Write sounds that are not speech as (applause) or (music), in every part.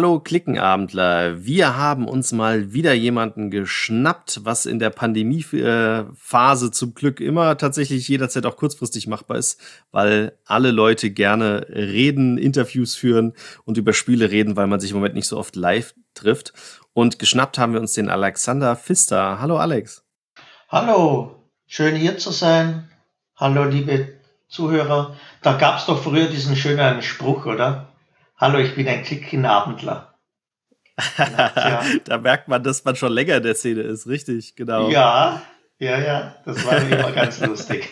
Hallo Klickenabendler, wir haben uns mal wieder jemanden geschnappt, was in der Pandemiephase zum Glück immer tatsächlich jederzeit auch kurzfristig machbar ist, weil alle Leute gerne reden, Interviews führen und über Spiele reden, weil man sich im Moment nicht so oft live trifft. Und geschnappt haben wir uns den Alexander Pfister. Hallo Alex. Hallo, schön hier zu sein. Hallo liebe Zuhörer. Da gab es doch früher diesen schönen Spruch, oder? Hallo, ich bin ein Klickenabendler. ja. (laughs) da merkt man, dass man schon länger in der Szene ist, richtig, genau. Ja, ja, ja, das war immer ganz (laughs) lustig.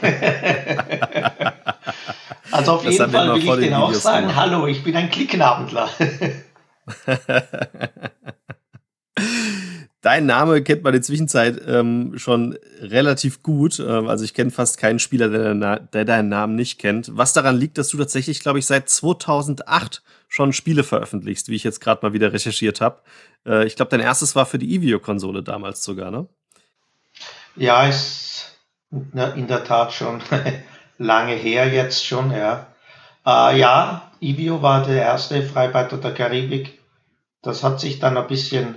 also auf das jeden Fall will ich den auch sagen, gemacht. hallo, ich bin ein Klickenabendler. (laughs) Dein Name kennt man in der Zwischenzeit ähm, schon relativ gut. Ähm, also ich kenne fast keinen Spieler, der, der, deinen Namen nicht kennt. Was daran liegt, dass du tatsächlich, glaube ich, seit 2008 schon Spiele veröffentlichst, wie ich jetzt gerade mal wieder recherchiert habe. Äh, ich glaube, dein erstes war für die Evio-Konsole damals sogar, ne? Ja, ist in der Tat schon (laughs) lange her jetzt schon, ja. Äh, ja, Evio war der erste Freibeuter der Karibik. Das hat sich dann ein bisschen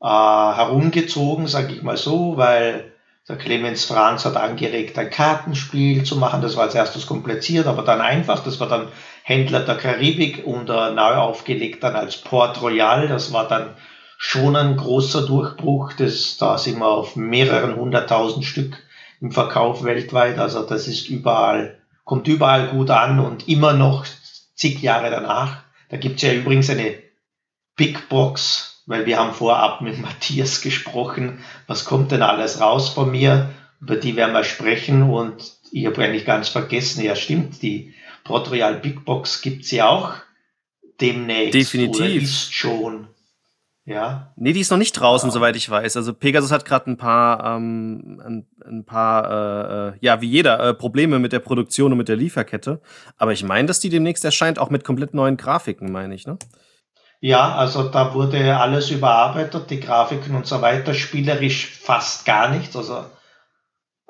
äh, herumgezogen, sage ich mal so, weil der Clemens Franz hat angeregt, ein Kartenspiel zu machen. Das war als erstes kompliziert, aber dann einfach. Das war dann Händler der Karibik und äh, neu aufgelegt dann als Port Royal. Das war dann schon ein großer Durchbruch. Das, da sind wir auf mehreren hunderttausend Stück im Verkauf weltweit. Also das ist überall, kommt überall gut an und immer noch zig Jahre danach. Da gibt's ja übrigens eine Big Box, weil wir haben vorab mit Matthias gesprochen, was kommt denn alles raus von mir, über die werden wir sprechen und ich habe eigentlich ganz vergessen, ja stimmt, die Port Royal Big Box gibt's ja auch demnächst. Definitiv. Oder ist schon. Ja. Nee, die ist noch nicht draußen, ja. soweit ich weiß. Also Pegasus hat gerade ein paar, ähm, ein, ein paar, äh, äh, ja, wie jeder, äh, Probleme mit der Produktion und mit der Lieferkette. Aber ich meine, dass die demnächst erscheint, auch mit komplett neuen Grafiken, meine ich, ne? Ja, also da wurde alles überarbeitet, die Grafiken und so weiter, spielerisch fast gar nichts. Also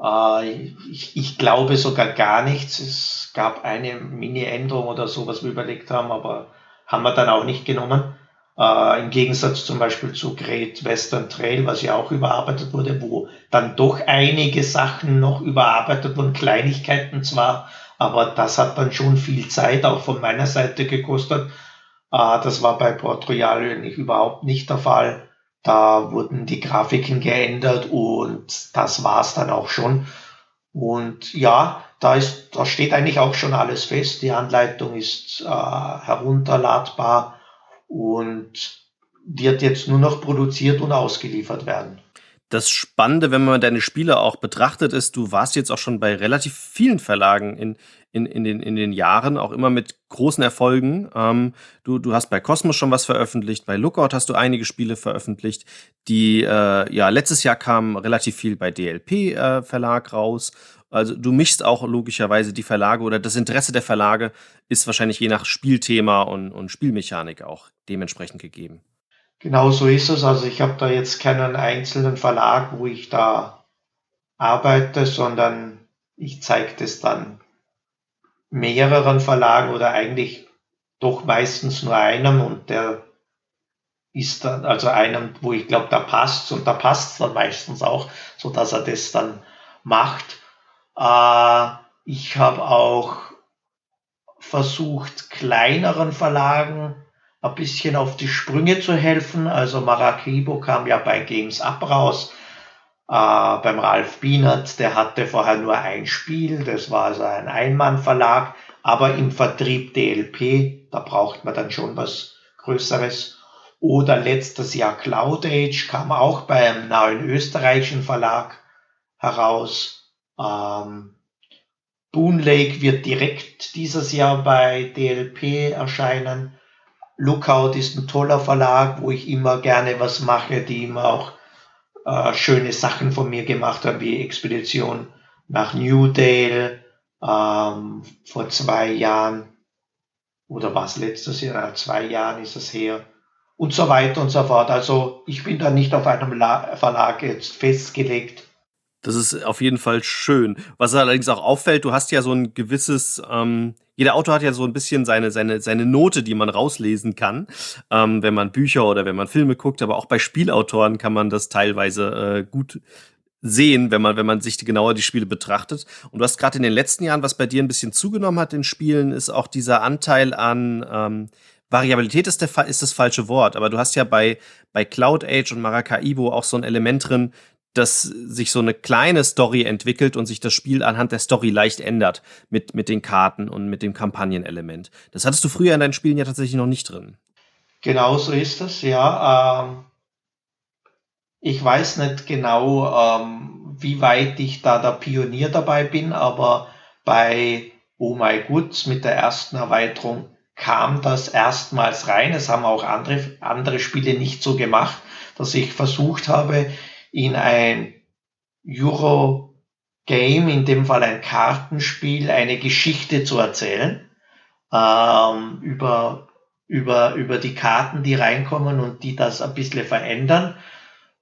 äh, ich, ich glaube sogar gar nichts. Es gab eine Mini-Änderung oder so, was wir überlegt haben, aber haben wir dann auch nicht genommen. Äh, Im Gegensatz zum Beispiel zu Great Western Trail, was ja auch überarbeitet wurde, wo dann doch einige Sachen noch überarbeitet wurden, Kleinigkeiten zwar, aber das hat dann schon viel Zeit auch von meiner Seite gekostet. Äh, das war bei Port Royal überhaupt nicht der Fall. Da wurden die Grafiken geändert und das war's dann auch schon. Und ja, da ist, da steht eigentlich auch schon alles fest. Die Anleitung ist äh, herunterladbar und wird jetzt nur noch produziert und ausgeliefert werden. Das Spannende, wenn man deine Spiele auch betrachtet, ist, du warst jetzt auch schon bei relativ vielen Verlagen in, in, in, den, in den Jahren, auch immer mit großen Erfolgen. Ähm, du, du hast bei Cosmos schon was veröffentlicht, bei Lookout hast du einige Spiele veröffentlicht. Die, äh, ja, letztes Jahr kam relativ viel bei DLP äh, Verlag raus. Also du mischst auch logischerweise die Verlage oder das Interesse der Verlage ist wahrscheinlich je nach Spielthema und, und Spielmechanik auch dementsprechend gegeben. Genau so ist es. Also ich habe da jetzt keinen einzelnen Verlag, wo ich da arbeite, sondern ich zeige das dann mehreren Verlagen oder eigentlich doch meistens nur einem und der ist dann, also einem, wo ich glaube, da passt und da passt dann meistens auch, so dass er das dann macht. Äh, ich habe auch versucht, kleineren Verlagen ein bisschen auf die Sprünge zu helfen. Also Maracaibo kam ja bei Games Up raus. Äh, beim Ralf Bienert, der hatte vorher nur ein Spiel, das war also ein Einmannverlag, aber im Vertrieb DLP, da braucht man dann schon was Größeres. Oder letztes Jahr Cloud Age kam auch bei einem neuen österreichischen Verlag heraus. Ähm, Boon Lake wird direkt dieses Jahr bei DLP erscheinen. Lookout ist ein toller Verlag, wo ich immer gerne was mache, die immer auch äh, schöne Sachen von mir gemacht haben, wie Expedition nach Newdale ähm, vor zwei Jahren oder was letztes Jahr, zwei Jahren ist es her und so weiter und so fort. Also ich bin da nicht auf einem La Verlag jetzt festgelegt. Das ist auf jeden Fall schön. Was allerdings auch auffällt, du hast ja so ein gewisses, ähm, jeder Autor hat ja so ein bisschen seine, seine, seine Note, die man rauslesen kann, ähm, wenn man Bücher oder wenn man Filme guckt, aber auch bei Spielautoren kann man das teilweise äh, gut sehen, wenn man, wenn man sich genauer die Spiele betrachtet. Und du hast gerade in den letzten Jahren, was bei dir ein bisschen zugenommen hat in Spielen, ist auch dieser Anteil an ähm, Variabilität ist, der, ist das falsche Wort, aber du hast ja bei, bei Cloud Age und Maracaibo auch so ein Element drin, dass sich so eine kleine Story entwickelt und sich das Spiel anhand der Story leicht ändert mit, mit den Karten und mit dem Kampagnenelement. Das hattest du früher in deinen Spielen ja tatsächlich noch nicht drin. Genau so ist das, ja. Ähm, ich weiß nicht genau, ähm, wie weit ich da der Pionier dabei bin, aber bei Oh My Goods mit der ersten Erweiterung kam das erstmals rein. Es haben auch andere, andere Spiele nicht so gemacht, dass ich versucht habe, in ein Euro-Game, in dem Fall ein Kartenspiel, eine Geschichte zu erzählen ähm, über, über, über die Karten, die reinkommen und die das ein bisschen verändern.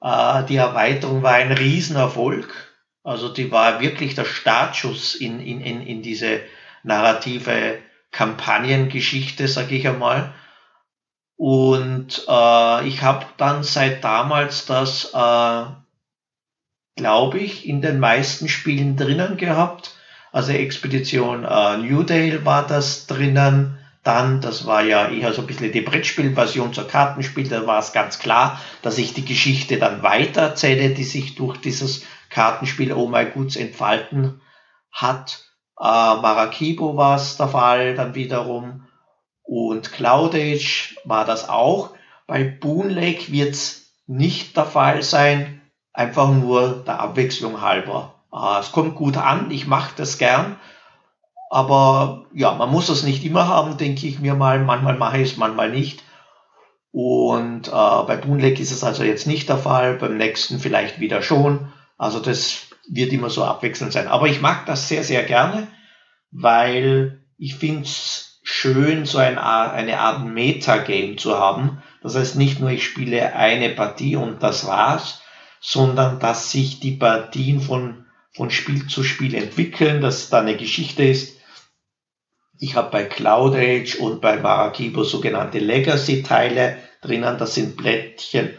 Äh, die Erweiterung war ein Riesenerfolg. Also die war wirklich der Startschuss in, in, in, in diese narrative Kampagnengeschichte, sage ich einmal. Und äh, ich habe dann seit damals das, äh, glaube ich, in den meisten Spielen drinnen gehabt. Also Expedition äh, Newdale war das drinnen. Dann, das war ja eher so ein bisschen die Brettspielversion zur Kartenspiel, da war es ganz klar, dass ich die Geschichte dann weiter erzähle, die sich durch dieses Kartenspiel Oh My Goods entfalten hat. Äh, Maracaibo war es der Fall dann wiederum und Cloudage war das auch. Bei Boon Lake wird es nicht der Fall sein, einfach nur der Abwechslung halber. Äh, es kommt gut an, ich mache das gern, aber ja, man muss es nicht immer haben, denke ich mir mal. Manchmal mache ich es, manchmal nicht. Und äh, bei Boon ist es also jetzt nicht der Fall, beim nächsten vielleicht wieder schon. Also das wird immer so abwechselnd sein. Aber ich mag das sehr, sehr gerne, weil ich finde es schön, so ein, eine Art Metagame zu haben. Das heißt nicht nur, ich spiele eine Partie und das war's, sondern dass sich die Partien von, von Spiel zu Spiel entwickeln, dass da eine Geschichte ist. Ich habe bei Cloud Age und bei Marakibo sogenannte Legacy-Teile drinnen. Das sind Blättchen,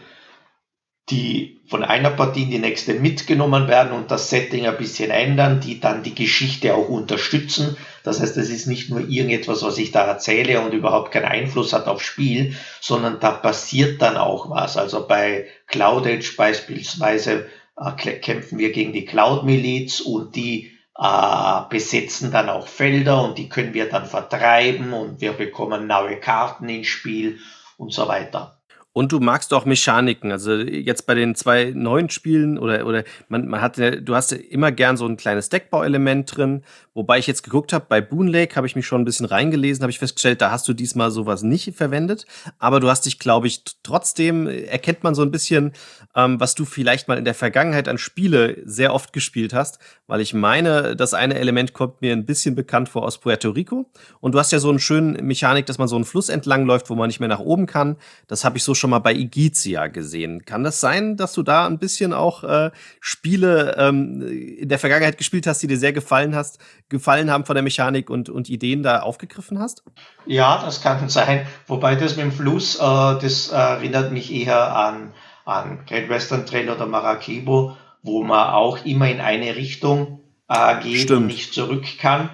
die von einer Partie in die nächste mitgenommen werden und das Setting ein bisschen ändern, die dann die Geschichte auch unterstützen. Das heißt, es ist nicht nur irgendetwas, was ich da erzähle und überhaupt keinen Einfluss hat aufs Spiel, sondern da passiert dann auch was. Also bei Cloud Edge beispielsweise äh, kämpfen wir gegen die Cloud-Miliz und die äh, besetzen dann auch Felder und die können wir dann vertreiben und wir bekommen neue Karten ins Spiel und so weiter. Und du magst auch Mechaniken. Also jetzt bei den zwei neuen Spielen oder, oder man, man hat, du hast immer gern so ein kleines Deckbauelement drin. Wobei ich jetzt geguckt habe, bei Boon Lake habe ich mich schon ein bisschen reingelesen, habe ich festgestellt, da hast du diesmal sowas nicht verwendet. Aber du hast dich, glaube ich, trotzdem erkennt man so ein bisschen, ähm, was du vielleicht mal in der Vergangenheit an Spiele sehr oft gespielt hast. Weil ich meine, das eine Element kommt mir ein bisschen bekannt vor aus Puerto Rico. Und du hast ja so einen schönen Mechanik, dass man so einen Fluss entlang läuft, wo man nicht mehr nach oben kann. Das habe ich so schon schon mal bei Igizia gesehen. Kann das sein, dass du da ein bisschen auch äh, Spiele ähm, in der Vergangenheit gespielt hast, die dir sehr gefallen hast, gefallen haben von der Mechanik und, und Ideen da aufgegriffen hast? Ja, das kann sein. Wobei das mit dem Fluss, äh, das erinnert mich eher an, an Great Western Trail oder Maracaibo, wo man auch immer in eine Richtung äh, geht Stimmt. und nicht zurück kann.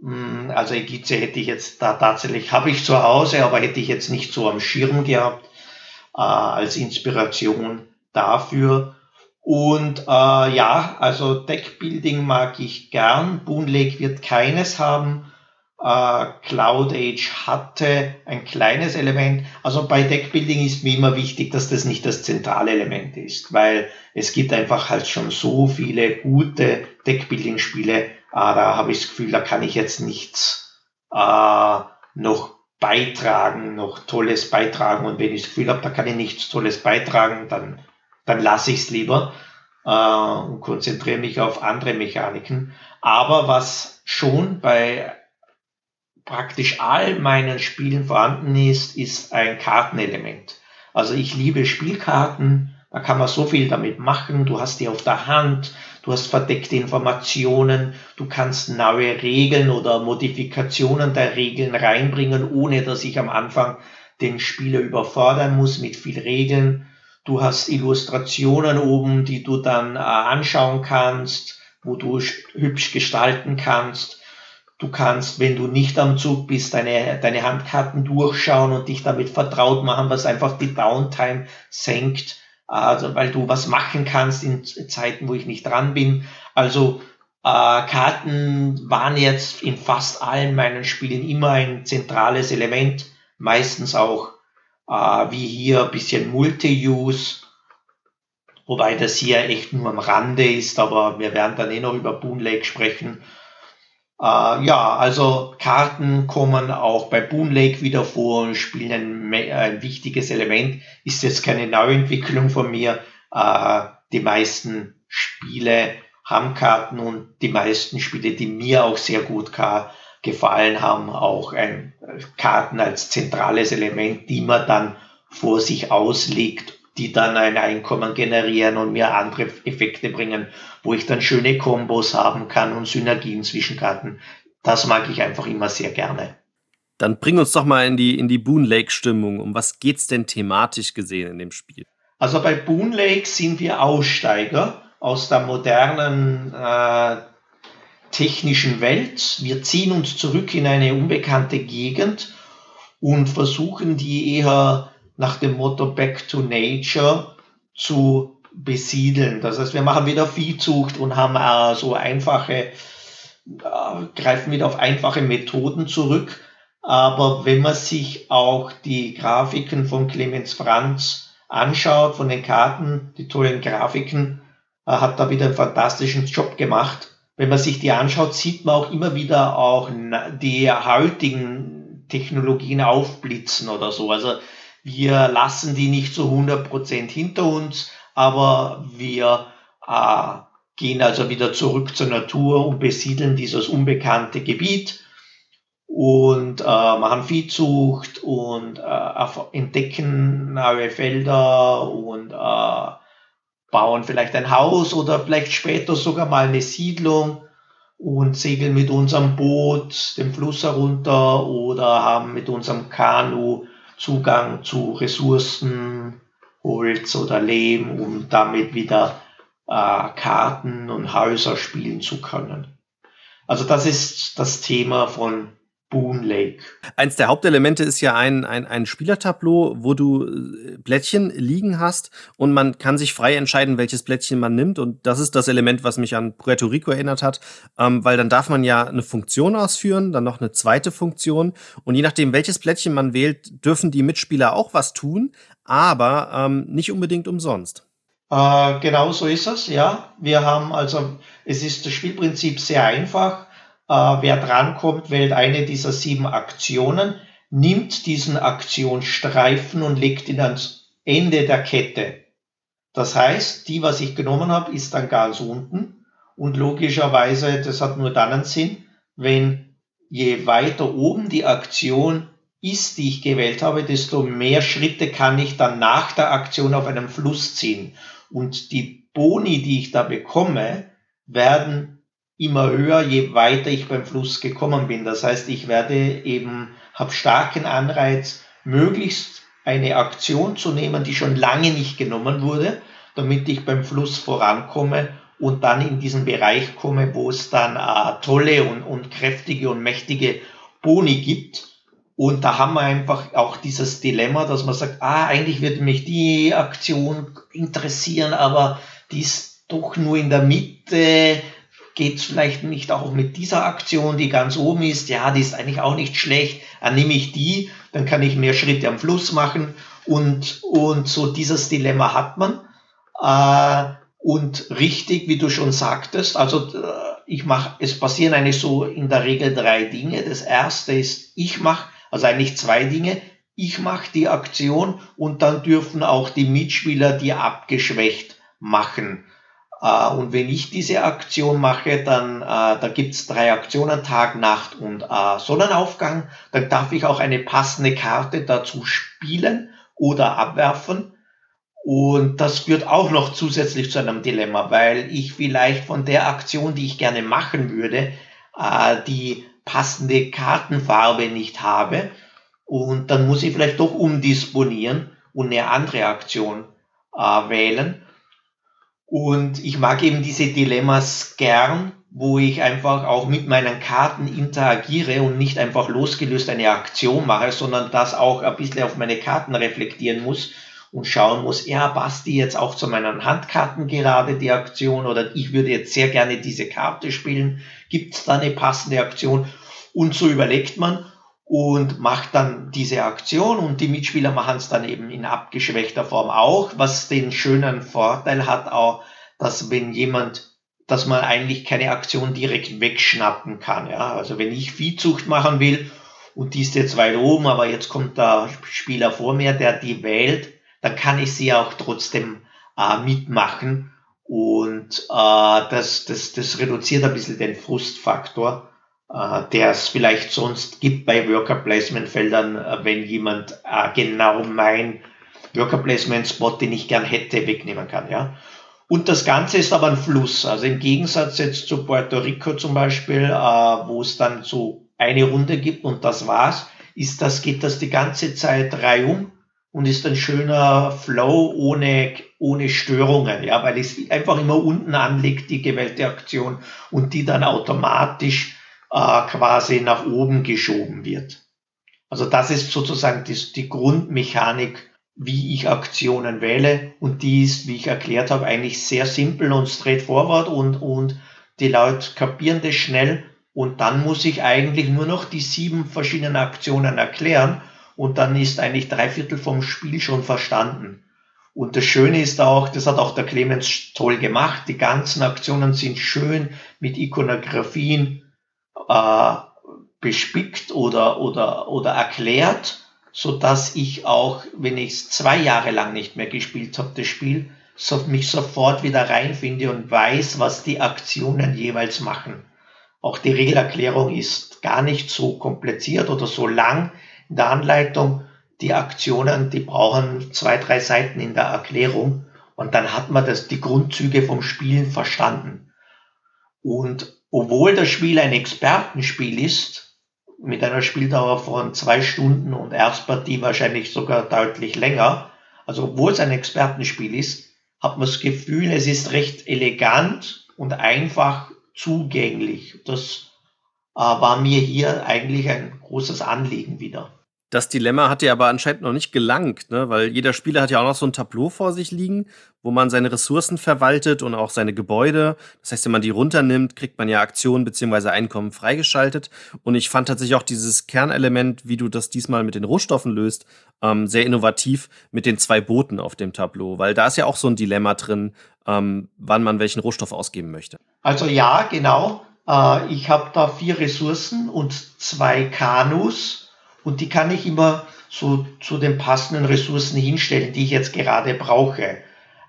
Hm, also Egizia hätte ich jetzt da tatsächlich, habe ich zu Hause, aber hätte ich jetzt nicht so am Schirm gehabt äh, als Inspiration dafür. Und äh, ja, also Deckbuilding mag ich gern. Boon Lake wird keines haben. Äh, Cloud Age hatte ein kleines Element. Also bei Deckbuilding ist mir immer wichtig, dass das nicht das zentrale Element ist, weil es gibt einfach halt schon so viele gute Deckbuilding-Spiele. Äh, da habe ich das Gefühl, da kann ich jetzt nichts äh, noch beitragen, noch Tolles beitragen. Und wenn ich das Gefühl habe, da kann ich nichts Tolles beitragen, dann, dann lasse ich es lieber äh, und konzentriere mich auf andere Mechaniken. Aber was schon bei praktisch all meinen Spielen vorhanden ist, ist ein Kartenelement. Also ich liebe Spielkarten Da kann man so viel damit machen. Du hast die auf der Hand, du hast verdeckte Informationen, du kannst neue Regeln oder Modifikationen der Regeln reinbringen, ohne dass ich am Anfang den Spieler überfordern muss mit viel Regeln. Du hast Illustrationen oben, die du dann äh, anschauen kannst, wo du hübsch gestalten kannst. Du kannst, wenn du nicht am Zug bist, deine, deine Handkarten durchschauen und dich damit vertraut machen, was einfach die Downtime senkt, also weil du was machen kannst in Zeiten, wo ich nicht dran bin. Also äh, Karten waren jetzt in fast allen meinen Spielen immer ein zentrales Element, meistens auch äh, wie hier ein bisschen Multi-Use, wobei das hier echt nur am Rande ist, aber wir werden dann eh noch über Boon Lake sprechen. Äh, ja, also Karten kommen auch bei Boon Lake wieder vor und spielen ein, ein wichtiges Element. Ist jetzt keine Neuentwicklung von mir. Äh, die meisten Spiele haben Karten und die meisten Spiele, die mir auch sehr gut gefallen haben, auch ein, Karten als zentrales Element, die man dann vor sich auslegt die dann ein Einkommen generieren und mir andere Effekte bringen, wo ich dann schöne Kombos haben kann und Synergien zwischen Karten. Das mag ich einfach immer sehr gerne. Dann bring uns doch mal in die, in die Boon Lake Stimmung. Um was geht's denn thematisch gesehen in dem Spiel? Also bei Boon Lake sind wir Aussteiger aus der modernen äh, technischen Welt. Wir ziehen uns zurück in eine unbekannte Gegend und versuchen die eher nach dem Motto Back to Nature zu besiedeln. Das heißt, wir machen wieder Viehzucht und haben äh, so einfache, äh, greifen wieder auf einfache Methoden zurück. Aber wenn man sich auch die Grafiken von Clemens Franz anschaut, von den Karten, die tollen Grafiken, äh, hat da wieder einen fantastischen Job gemacht. Wenn man sich die anschaut, sieht man auch immer wieder auch die heutigen Technologien aufblitzen oder so. Also wir lassen die nicht zu 100% hinter uns, aber wir äh, gehen also wieder zurück zur Natur und besiedeln dieses unbekannte Gebiet und äh, machen Viehzucht und äh, entdecken neue Felder und äh, bauen vielleicht ein Haus oder vielleicht später sogar mal eine Siedlung und segeln mit unserem Boot den Fluss herunter oder haben mit unserem Kanu Zugang zu Ressourcen, Holz oder Lehm, um damit wieder äh, Karten und Häuser spielen zu können. Also das ist das Thema von Boon Lake. Eins der Hauptelemente ist ja ein, ein, ein Spielertableau, wo du äh, Blättchen liegen hast und man kann sich frei entscheiden, welches Blättchen man nimmt. Und das ist das Element, was mich an Puerto Rico erinnert hat, ähm, weil dann darf man ja eine Funktion ausführen, dann noch eine zweite Funktion. Und je nachdem, welches Blättchen man wählt, dürfen die Mitspieler auch was tun, aber ähm, nicht unbedingt umsonst. Äh, genau so ist es, ja. Wir haben also, es ist das Spielprinzip sehr einfach äh, wer drankommt, wählt eine dieser sieben Aktionen, nimmt diesen Aktionsstreifen und legt ihn ans Ende der Kette. Das heißt, die, was ich genommen habe, ist dann ganz unten. Und logischerweise, das hat nur dann einen Sinn, wenn je weiter oben die Aktion ist, die ich gewählt habe, desto mehr Schritte kann ich dann nach der Aktion auf einem Fluss ziehen. Und die Boni, die ich da bekomme, werden immer höher, je weiter ich beim Fluss gekommen bin. Das heißt, ich werde eben, habe starken Anreiz, möglichst eine Aktion zu nehmen, die schon lange nicht genommen wurde, damit ich beim Fluss vorankomme und dann in diesen Bereich komme, wo es dann äh, tolle und, und kräftige und mächtige Boni gibt. Und da haben wir einfach auch dieses Dilemma, dass man sagt, ah, eigentlich würde mich die Aktion interessieren, aber die ist doch nur in der Mitte, geht es vielleicht nicht auch mit dieser Aktion, die ganz oben ist, ja, die ist eigentlich auch nicht schlecht, dann nehme ich die, dann kann ich mehr Schritte am Fluss machen und, und so dieses Dilemma hat man. Äh, und richtig, wie du schon sagtest, also äh, ich mache, es passieren eigentlich so in der Regel drei Dinge. Das erste ist, ich mache, also eigentlich zwei Dinge. Ich mache die Aktion und dann dürfen auch die Mitspieler die abgeschwächt machen. Äh, und wenn ich diese Aktion mache, dann äh, da gibt's drei Aktionen, Tag, Nacht und äh, Sonnenaufgang. Dann darf ich auch eine passende Karte dazu spielen oder abwerfen. Und das führt auch noch zusätzlich zu einem Dilemma, weil ich vielleicht von der Aktion, die ich gerne machen würde, die passende Kartenfarbe nicht habe. Und dann muss ich vielleicht doch umdisponieren und eine andere Aktion äh, wählen. Und ich mag eben diese Dilemmas gern, wo ich einfach auch mit meinen Karten interagiere und nicht einfach losgelöst eine Aktion mache, sondern das auch ein bisschen auf meine Karten reflektieren muss und schauen muss, ja, passt die jetzt auch zu meinen Handkarten gerade, die Aktion, oder ich würde jetzt sehr gerne diese Karte spielen, gibt es da eine passende Aktion? Und so überlegt man und macht dann diese Aktion und die Mitspieler machen es dann eben in abgeschwächter Form auch, was den schönen Vorteil hat auch, dass wenn jemand, dass man eigentlich keine Aktion direkt wegschnappen kann. Ja? Also wenn ich Viehzucht machen will und die ist jetzt weit oben, aber jetzt kommt der Spieler vor mir, der die wählt, dann kann ich sie auch trotzdem äh, mitmachen und äh, das, das, das reduziert ein bisschen den Frustfaktor, der es vielleicht sonst gibt bei Worker Placement Feldern, äh, wenn jemand äh, genau mein Worker Placement Spot, den ich gern hätte, wegnehmen kann. Ja. Und das Ganze ist aber ein Fluss. Also im Gegensatz jetzt zu Puerto Rico zum Beispiel, äh, wo es dann so eine Runde gibt und das war's, ist das, geht das die ganze Zeit reihum und ist ein schöner Flow ohne, ohne Störungen, ja, weil es einfach immer unten anliegt, die gewählte Aktion und die dann automatisch äh, quasi nach oben geschoben wird. Also das ist sozusagen die, die Grundmechanik, wie ich Aktionen wähle und die ist, wie ich erklärt habe, eigentlich sehr simpel und straightforward und, und die Leute kapieren das schnell und dann muss ich eigentlich nur noch die sieben verschiedenen Aktionen erklären und dann ist eigentlich drei Viertel vom Spiel schon verstanden. Und das Schöne ist auch, das hat auch der Clemens toll gemacht, die ganzen Aktionen sind schön mit Ikonografien äh, bespickt oder, oder, oder erklärt, so dass ich auch, wenn ich es zwei Jahre lang nicht mehr gespielt habe, das Spiel, so, mich sofort wieder reinfinde und weiß, was die Aktionen jeweils machen. Auch die Regelerklärung ist gar nicht so kompliziert oder so lang in der Anleitung. Die Aktionen, die brauchen zwei, drei Seiten in der Erklärung und dann hat man das, die Grundzüge vom Spielen verstanden. Und obwohl das Spiel ein Expertenspiel ist, mit einer Spieldauer von zwei Stunden und Erstpartie wahrscheinlich sogar deutlich länger, also obwohl es ein Expertenspiel ist, hat man das Gefühl, es ist recht elegant und einfach zugänglich. Das äh, war mir hier eigentlich ein großes Anliegen wieder. Das Dilemma hat dir aber anscheinend noch nicht gelangt, ne? weil jeder Spieler hat ja auch noch so ein Tableau vor sich liegen, wo man seine Ressourcen verwaltet und auch seine Gebäude. Das heißt, wenn man die runternimmt, kriegt man ja Aktionen bzw. Einkommen freigeschaltet. Und ich fand tatsächlich auch dieses Kernelement, wie du das diesmal mit den Rohstoffen löst, ähm, sehr innovativ mit den zwei Booten auf dem Tableau, weil da ist ja auch so ein Dilemma drin, ähm, wann man welchen Rohstoff ausgeben möchte. Also ja, genau. Äh, ich habe da vier Ressourcen und zwei Kanus und die kann ich immer so zu den passenden Ressourcen hinstellen, die ich jetzt gerade brauche.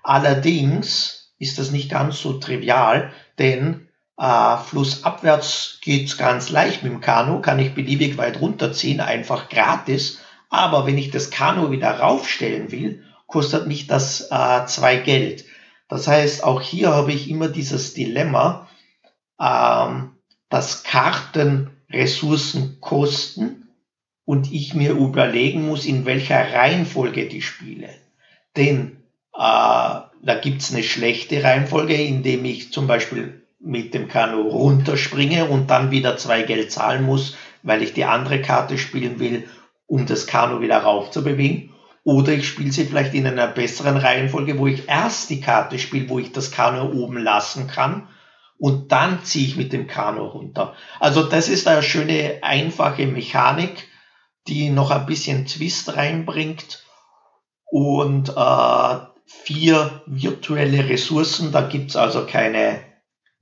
Allerdings ist das nicht ganz so trivial, denn äh, flussabwärts geht's ganz leicht mit dem Kanu, kann ich beliebig weit runterziehen, einfach gratis. Aber wenn ich das Kanu wieder raufstellen will, kostet mich das äh, zwei Geld. Das heißt, auch hier habe ich immer dieses Dilemma, ähm, dass Karten Ressourcen kosten und ich mir überlegen muss, in welcher Reihenfolge die spiele. Denn äh, da gibt's eine schlechte Reihenfolge, indem ich zum Beispiel mit dem Kanu runterspringe und dann wieder zwei Geld zahlen muss, weil ich die andere Karte spielen will, um das Kanu wieder rauf zu bewegen. Oder ich spiele sie vielleicht in einer besseren Reihenfolge, wo ich erst die Karte spiele, wo ich das Kanu oben lassen kann und dann ziehe ich mit dem Kanu runter. Also das ist eine schöne, einfache Mechanik, die noch ein bisschen Twist reinbringt und äh, vier virtuelle Ressourcen. Da gibt's also keine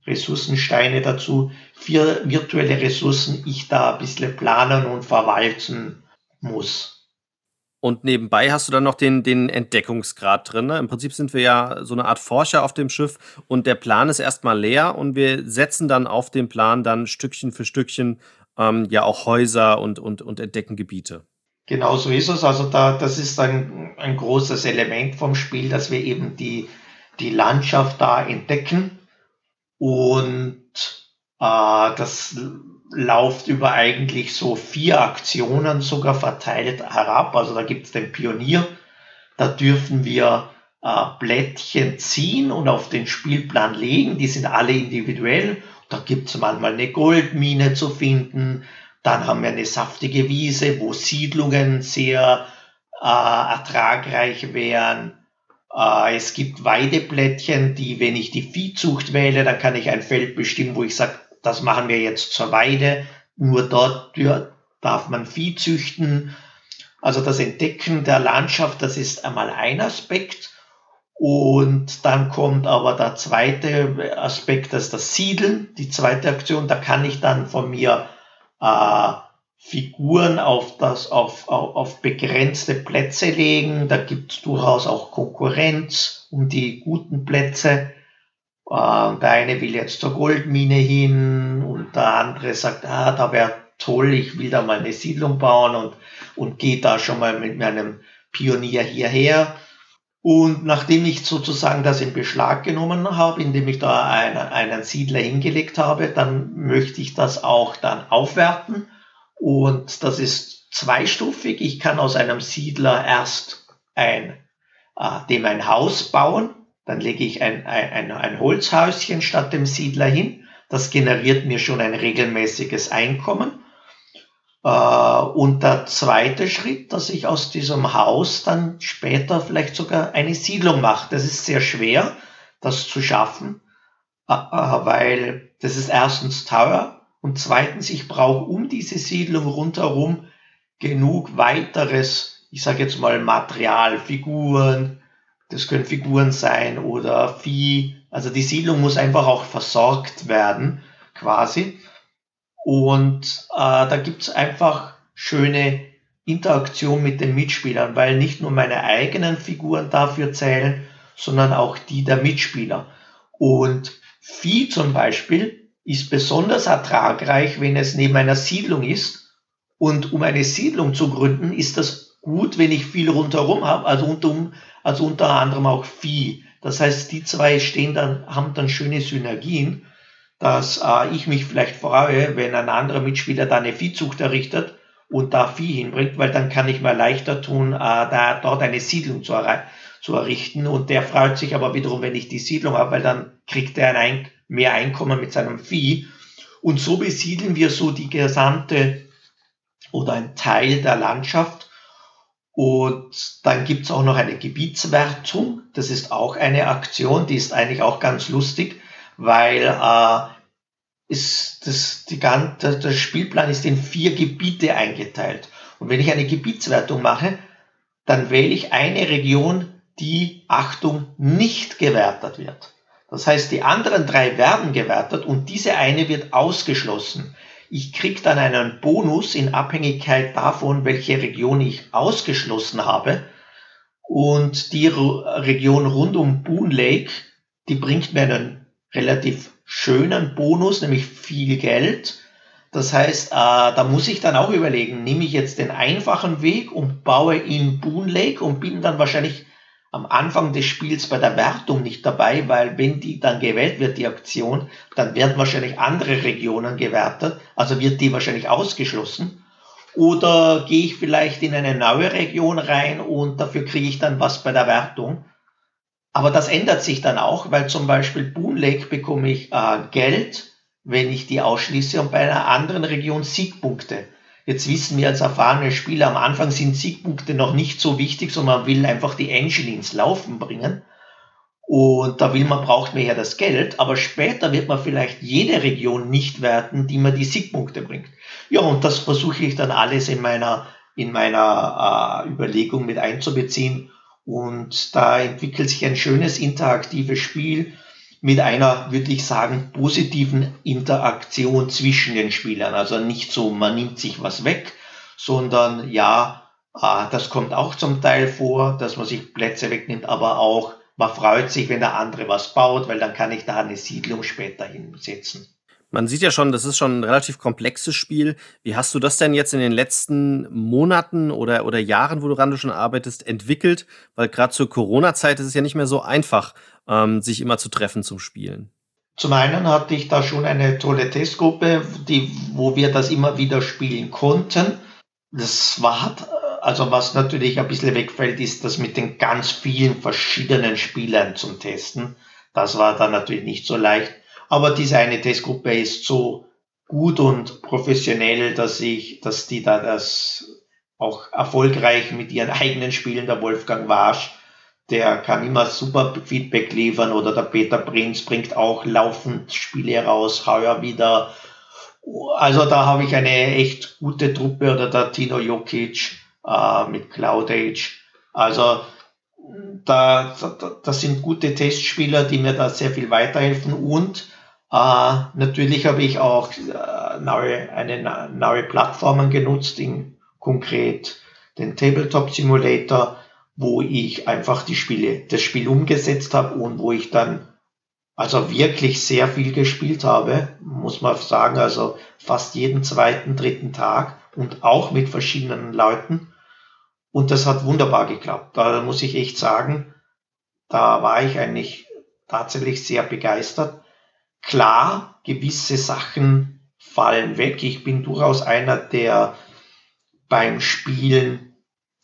Ressourcensteine dazu. Vier virtuelle Ressourcen, ich da ein bisschen planen und verwalten muss. Und nebenbei hast du dann noch den, den Entdeckungsgrad drin. Ne? Im Prinzip sind wir ja so eine Art Forscher auf dem Schiff und der Plan ist erstmal leer und wir setzen dann auf den Plan dann Stückchen für Stückchen ähm, ja auch Häuser und, und, und entdecken Gebiete. Genau so ist es. Also da, das ist ein, ein großes Element vom Spiel, dass wir eben die, die Landschaft da entdecken. Und äh, das läuft über eigentlich so vier Aktionen sogar verteilt herab. Also da gibt es den Pionier, da dürfen wir äh, Blättchen ziehen und auf den Spielplan legen. Die sind alle individuell. Da gibt es manchmal eine Goldmine zu finden, dann haben wir eine saftige Wiese, wo Siedlungen sehr äh, ertragreich wären. Äh, es gibt Weideblättchen, die, wenn ich die Viehzucht wähle, dann kann ich ein Feld bestimmen, wo ich sage, das machen wir jetzt zur Weide. Nur dort darf man Vieh züchten. Also das Entdecken der Landschaft, das ist einmal ein Aspekt. Und dann kommt aber der zweite Aspekt, das ist das Siedeln, die zweite Aktion. Da kann ich dann von mir äh, Figuren auf, das, auf, auf, auf begrenzte Plätze legen. Da gibt es durchaus auch Konkurrenz um die guten Plätze. Äh, der eine will jetzt zur Goldmine hin und der andere sagt, ah, da wäre toll, ich will da mal eine Siedlung bauen und, und geht da schon mal mit meinem Pionier hierher. Und nachdem ich sozusagen das in Beschlag genommen habe, indem ich da einen, einen Siedler hingelegt habe, dann möchte ich das auch dann aufwerten. Und das ist zweistufig. Ich kann aus einem Siedler erst ein, äh, dem ein Haus bauen. Dann lege ich ein, ein, ein Holzhäuschen statt dem Siedler hin. Das generiert mir schon ein regelmäßiges Einkommen. Äh, und der zweite Schritt, dass ich aus diesem Haus dann später vielleicht sogar eine Siedlung mache. Das ist sehr schwer, das zu schaffen, äh, äh, weil das ist erstens teuer und zweitens, ich brauche um diese Siedlung rundherum genug weiteres, ich sage jetzt mal Material, Figuren, das können Figuren sein oder Vieh. Also die Siedlung muss einfach auch versorgt werden, quasi. Und äh, da gibt's einfach schöne Interaktion mit den Mitspielern, weil nicht nur meine eigenen Figuren dafür zählen, sondern auch die der Mitspieler. Und Vieh zum Beispiel ist besonders ertragreich, wenn es neben einer Siedlung ist. Und um eine Siedlung zu gründen, ist das gut, wenn ich viel rundherum habe, also unter, also unter anderem auch Vieh. Das heißt, die zwei stehen dann, haben dann schöne Synergien dass äh, ich mich vielleicht freue, wenn ein anderer Mitspieler da eine Viehzucht errichtet und da Vieh hinbringt, weil dann kann ich mir leichter tun, äh, da dort eine Siedlung zu, zu errichten. Und der freut sich aber wiederum, wenn ich die Siedlung habe, weil dann kriegt er ein mehr Einkommen mit seinem Vieh. Und so besiedeln wir so die gesamte oder ein Teil der Landschaft. Und dann gibt's auch noch eine Gebietswertung. Das ist auch eine Aktion, die ist eigentlich auch ganz lustig weil äh, ist das, die ganze, der Spielplan ist in vier Gebiete eingeteilt. Und wenn ich eine Gebietswertung mache, dann wähle ich eine Region, die, Achtung, nicht gewertet wird. Das heißt, die anderen drei werden gewertet und diese eine wird ausgeschlossen. Ich kriege dann einen Bonus in Abhängigkeit davon, welche Region ich ausgeschlossen habe. Und die Region rund um Boone Lake, die bringt mir einen relativ schönen Bonus, nämlich viel Geld. Das heißt, äh, da muss ich dann auch überlegen, nehme ich jetzt den einfachen Weg und baue in Boon Lake und bin dann wahrscheinlich am Anfang des Spiels bei der Wertung nicht dabei, weil wenn die dann gewählt wird, die Aktion, dann werden wahrscheinlich andere Regionen gewertet, also wird die wahrscheinlich ausgeschlossen. Oder gehe ich vielleicht in eine neue Region rein und dafür kriege ich dann was bei der Wertung. Aber das ändert sich dann auch, weil zum Beispiel Boon Lake bekomme ich äh, Geld, wenn ich die ausschließe und bei einer anderen Region Siegpunkte. Jetzt wissen wir als erfahrene Spieler, am Anfang sind Siegpunkte noch nicht so wichtig, sondern man will einfach die Engine ins Laufen bringen. Und da will man, braucht man ja das Geld, aber später wird man vielleicht jede Region nicht werten, die mir die Siegpunkte bringt. Ja, und das versuche ich dann alles in meiner, in meiner äh, Überlegung mit einzubeziehen und da entwickelt sich ein schönes interaktives Spiel mit einer, würde ich sagen, positiven Interaktion zwischen den Spielern. Also nicht so, man nimmt sich was weg, sondern ja, ah, das kommt auch zum Teil vor, dass man sich Plätze wegnimmt, aber auch man freut sich, wenn der andere was baut, weil dann kann ich da eine Siedlung später hinsetzen. Man sieht ja schon, das ist schon ein relativ komplexes Spiel. Wie hast du das denn jetzt in den letzten Monaten oder, oder Jahren, wo du ran schon arbeitest, entwickelt? Weil gerade zur Corona-Zeit ist es ja nicht mehr so einfach, ähm, sich immer zu treffen zum Spielen. Zum einen hatte ich da schon eine tolle Testgruppe, die, wo wir das immer wieder spielen konnten. Das war, also was natürlich ein bisschen wegfällt, ist das mit den ganz vielen verschiedenen Spielern zum Testen. Das war dann natürlich nicht so leicht. Aber diese eine Testgruppe ist so gut und professionell, dass ich, dass die da das auch erfolgreich mit ihren (laughs) eigenen Spielen, der Wolfgang Warsch, der kann immer super Feedback liefern oder der Peter Prinz bringt auch laufend Spiele raus, heuer wieder. Also da habe ich eine echt gute Truppe oder der Tino Jokic äh, mit Cloud Age. Also da, da, das sind gute Testspieler, die mir da sehr viel weiterhelfen und äh, natürlich habe ich auch äh, neue, eine neue Plattformen genutzt, in konkret den Tabletop Simulator, wo ich einfach die Spiele, das Spiel umgesetzt habe und wo ich dann also wirklich sehr viel gespielt habe, muss man sagen, also fast jeden zweiten, dritten Tag und auch mit verschiedenen Leuten. Und das hat wunderbar geklappt. Da muss ich echt sagen, da war ich eigentlich tatsächlich sehr begeistert. Klar, gewisse Sachen fallen weg. Ich bin durchaus einer, der beim Spielen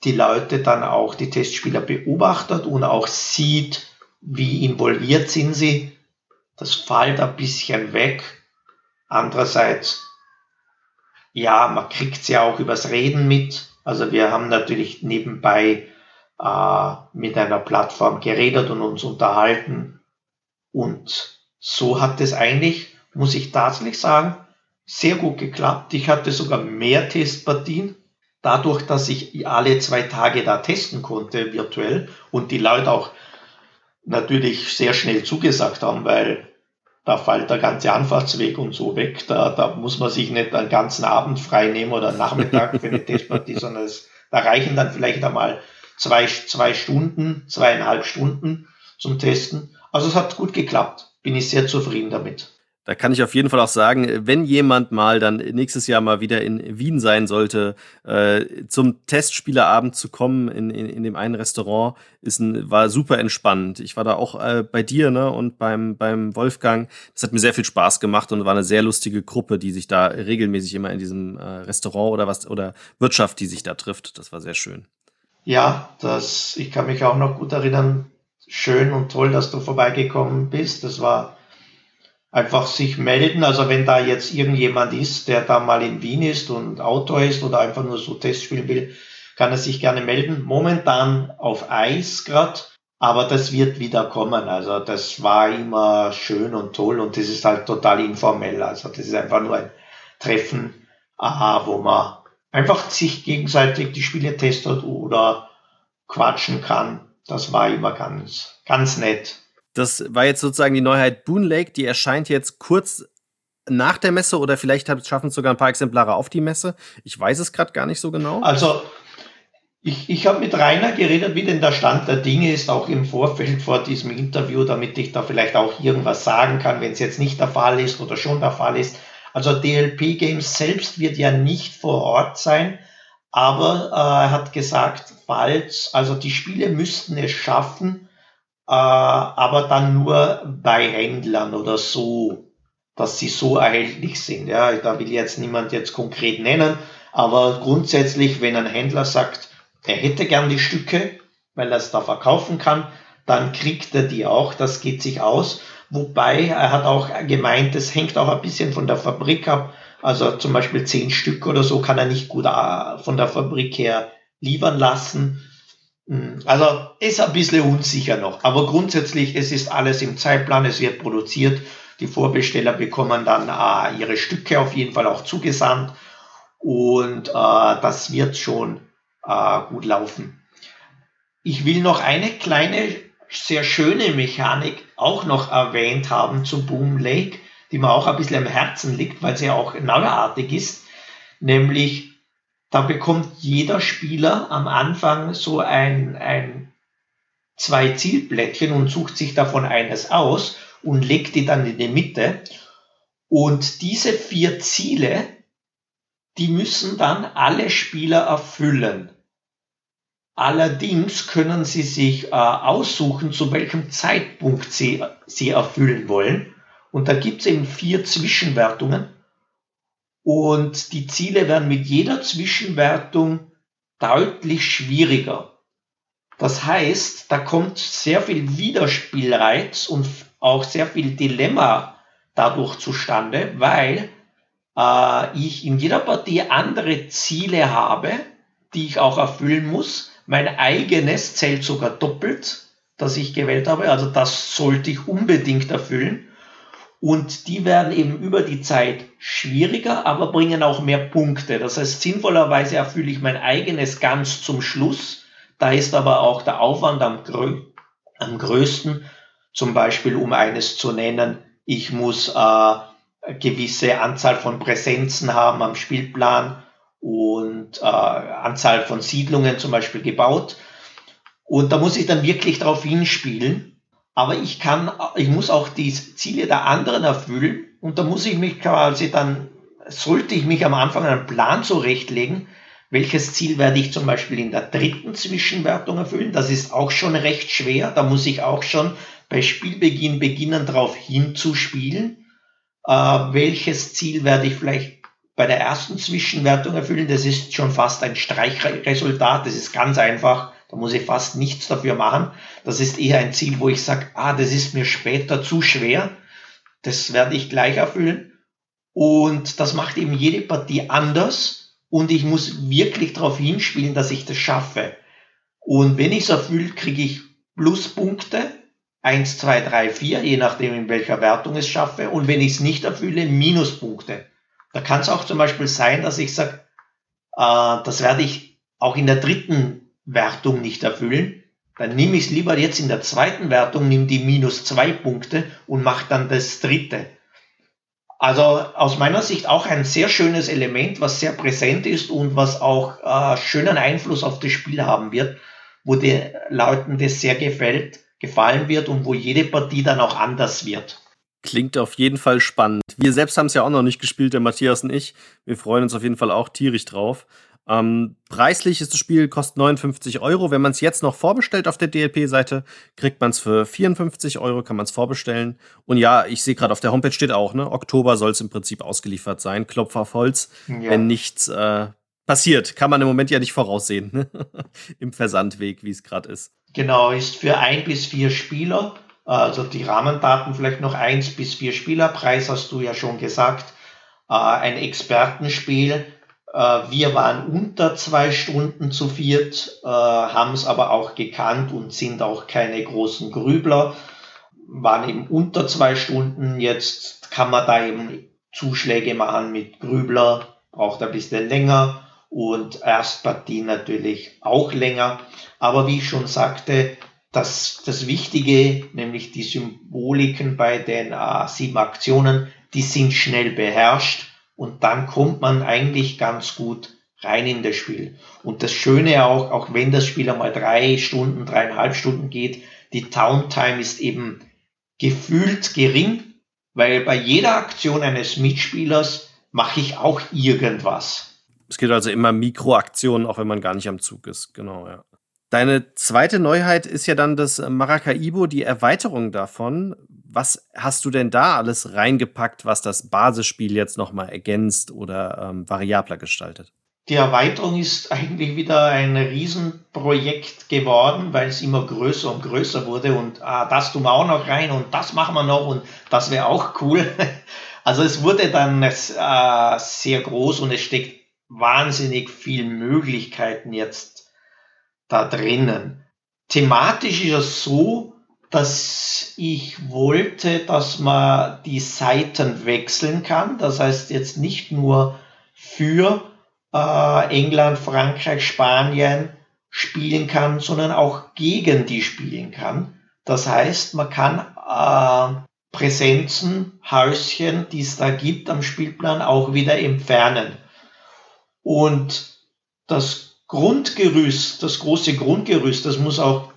die Leute dann auch, die Testspieler beobachtet und auch sieht, wie involviert sind sie. Das fällt ein bisschen weg. Andererseits, ja, man kriegt es ja auch übers Reden mit. Also wir haben natürlich nebenbei äh, mit einer Plattform geredet und uns unterhalten. Und so hat es eigentlich, muss ich tatsächlich sagen, sehr gut geklappt. Ich hatte sogar mehr Testpartien dadurch, dass ich alle zwei Tage da testen konnte virtuell und die Leute auch natürlich sehr schnell zugesagt haben, weil da fällt der ganze Anfahrtsweg und so weg. Da, da muss man sich nicht einen ganzen Abend frei nehmen oder Nachmittag für eine (laughs) Testpartie, sondern es, da reichen dann vielleicht einmal zwei, zwei Stunden, zweieinhalb Stunden zum Testen. Also es hat gut geklappt. Bin ich sehr zufrieden damit. Da kann ich auf jeden Fall auch sagen, wenn jemand mal dann nächstes Jahr mal wieder in Wien sein sollte, äh, zum Testspielerabend zu kommen in, in, in dem einen Restaurant, ist ein, war super entspannend. Ich war da auch äh, bei dir ne, und beim, beim Wolfgang. Das hat mir sehr viel Spaß gemacht und war eine sehr lustige Gruppe, die sich da regelmäßig immer in diesem äh, Restaurant oder was oder Wirtschaft, die sich da trifft. Das war sehr schön. Ja, das, ich kann mich auch noch gut erinnern. Schön und toll, dass du vorbeigekommen bist. Das war einfach sich melden. Also wenn da jetzt irgendjemand ist, der da mal in Wien ist und Autor ist oder einfach nur so Test spielen will, kann er sich gerne melden. Momentan auf Eis gerade, aber das wird wieder kommen. Also das war immer schön und toll und das ist halt total informell. Also das ist einfach nur ein Treffen, aha, wo man einfach sich gegenseitig die Spiele testet oder quatschen kann. Das war immer ganz, ganz nett. Das war jetzt sozusagen die Neuheit Boon Lake, die erscheint jetzt kurz nach der Messe oder vielleicht schaffen es sogar ein paar Exemplare auf die Messe. Ich weiß es gerade gar nicht so genau. Also ich, ich habe mit Rainer geredet, wie denn der Stand der Dinge ist, auch im Vorfeld vor diesem Interview, damit ich da vielleicht auch irgendwas sagen kann, wenn es jetzt nicht der Fall ist oder schon der Fall ist. Also DLP Games selbst wird ja nicht vor Ort sein, aber äh, er hat gesagt, falls, also die Spiele müssten es schaffen, äh, aber dann nur bei Händlern oder so, dass sie so erhältlich sind. Ja, da will jetzt niemand jetzt konkret nennen, aber grundsätzlich, wenn ein Händler sagt, er hätte gern die Stücke, weil er es da verkaufen kann, dann kriegt er die auch, das geht sich aus. Wobei er hat auch gemeint, es hängt auch ein bisschen von der Fabrik ab. Also zum Beispiel zehn Stück oder so kann er nicht gut äh, von der Fabrik her liefern lassen. Hm, also ist ein bisschen unsicher noch, aber grundsätzlich es ist alles im Zeitplan, es wird produziert. Die Vorbesteller bekommen dann äh, ihre Stücke auf jeden Fall auch zugesandt und äh, das wird schon äh, gut laufen. Ich will noch eine kleine, sehr schöne Mechanik auch noch erwähnt haben zu Boom Lake, die mir auch ein bisschen am Herzen liegt, weil sie auch neuartig ist, nämlich da bekommt jeder Spieler am Anfang so ein, ein zwei Zielblättchen und sucht sich davon eines aus und legt die dann in die Mitte. Und diese vier Ziele, die müssen dann alle Spieler erfüllen. Allerdings können sie sich äh, aussuchen, zu welchem Zeitpunkt sie, sie erfüllen wollen. Und da gibt es eben vier Zwischenwertungen. Und die Ziele werden mit jeder Zwischenwertung deutlich schwieriger. Das heißt, da kommt sehr viel Widerspielreiz und auch sehr viel Dilemma dadurch zustande, weil äh, ich in jeder Partie andere Ziele habe, die ich auch erfüllen muss. Mein eigenes zählt sogar doppelt, das ich gewählt habe. Also das sollte ich unbedingt erfüllen. Und die werden eben über die Zeit schwieriger, aber bringen auch mehr Punkte. Das heißt, sinnvollerweise erfülle ich mein eigenes ganz zum Schluss. Da ist aber auch der Aufwand am, grö am größten. Zum Beispiel, um eines zu nennen, ich muss äh, gewisse Anzahl von Präsenzen haben am Spielplan und äh, Anzahl von Siedlungen zum Beispiel gebaut. Und da muss ich dann wirklich darauf hinspielen. Aber ich kann, ich muss auch die Ziele der anderen erfüllen und da muss ich mich quasi dann, sollte ich mich am Anfang einen Plan zurechtlegen, welches Ziel werde ich zum Beispiel in der dritten Zwischenwertung erfüllen. Das ist auch schon recht schwer. Da muss ich auch schon bei Spielbeginn beginnen, darauf hinzuspielen. Äh, welches Ziel werde ich vielleicht bei der ersten Zwischenwertung erfüllen? Das ist schon fast ein Streichresultat. Das ist ganz einfach. Da muss ich fast nichts dafür machen. Das ist eher ein Ziel, wo ich sage, ah, das ist mir später zu schwer. Das werde ich gleich erfüllen. Und das macht eben jede Partie anders. Und ich muss wirklich darauf hinspielen, dass ich das schaffe. Und wenn ich es erfülle, kriege ich Pluspunkte. 1, 2, 3, 4, je nachdem, in welcher Wertung ich es schaffe. Und wenn ich es nicht erfülle, Minuspunkte. Da kann es auch zum Beispiel sein, dass ich sage, äh, das werde ich auch in der dritten Wertung nicht erfüllen, dann nehme ich es lieber jetzt in der zweiten Wertung, nimm die minus zwei Punkte und mach dann das dritte. Also aus meiner Sicht auch ein sehr schönes Element, was sehr präsent ist und was auch äh, schönen Einfluss auf das Spiel haben wird, wo den Leuten das sehr gefällt, gefallen wird und wo jede Partie dann auch anders wird. Klingt auf jeden Fall spannend. Wir selbst haben es ja auch noch nicht gespielt, der Matthias und ich. Wir freuen uns auf jeden Fall auch tierisch drauf. Ähm, preislich ist das Spiel, kostet 59 Euro. Wenn man es jetzt noch vorbestellt auf der DLP-Seite, kriegt man es für 54 Euro, kann man es vorbestellen. Und ja, ich sehe gerade auf der Homepage steht auch, ne? Oktober soll es im Prinzip ausgeliefert sein. Klopf auf Holz, ja. wenn nichts äh, passiert. Kann man im Moment ja nicht voraussehen, ne? (laughs) im Versandweg, wie es gerade ist. Genau, ist für ein bis vier Spieler. Also die Rahmendaten vielleicht noch eins bis vier Spieler. Preis hast du ja schon gesagt. Äh, ein Expertenspiel wir waren unter zwei Stunden zu viert, äh, haben es aber auch gekannt und sind auch keine großen Grübler, waren eben unter zwei Stunden. Jetzt kann man da eben Zuschläge machen mit Grübler, braucht ein bisschen länger und Erstpartie natürlich auch länger. Aber wie ich schon sagte, das, das Wichtige, nämlich die Symboliken bei den äh, sieben Aktionen, die sind schnell beherrscht und dann kommt man eigentlich ganz gut rein in das Spiel. Und das Schöne auch, auch wenn das Spiel einmal drei Stunden, dreieinhalb Stunden geht, die Downtime ist eben gefühlt gering, weil bei jeder Aktion eines Mitspielers mache ich auch irgendwas. Es gibt also immer Mikroaktionen, auch wenn man gar nicht am Zug ist. Genau, ja. Deine zweite Neuheit ist ja dann das Maracaibo, die Erweiterung davon. Was hast du denn da alles reingepackt, was das Basisspiel jetzt nochmal ergänzt oder ähm, variabler gestaltet? Die Erweiterung ist eigentlich wieder ein Riesenprojekt geworden, weil es immer größer und größer wurde und ah, das tun wir auch noch rein und das machen wir noch und das wäre auch cool. (laughs) Also es wurde dann äh, sehr groß und es steckt wahnsinnig viel Möglichkeiten jetzt da drinnen. Thematisch ist es so, dass ich wollte, dass man die Seiten wechseln kann. Das heißt jetzt nicht nur für äh, England, Frankreich, Spanien spielen kann, sondern auch gegen die spielen kann. Das heißt, man kann äh, Präsenzen, Häuschen, die es da gibt am Spielplan, auch wieder entfernen. Und das Grundgerüst, das große Grundgerüst, das muss auch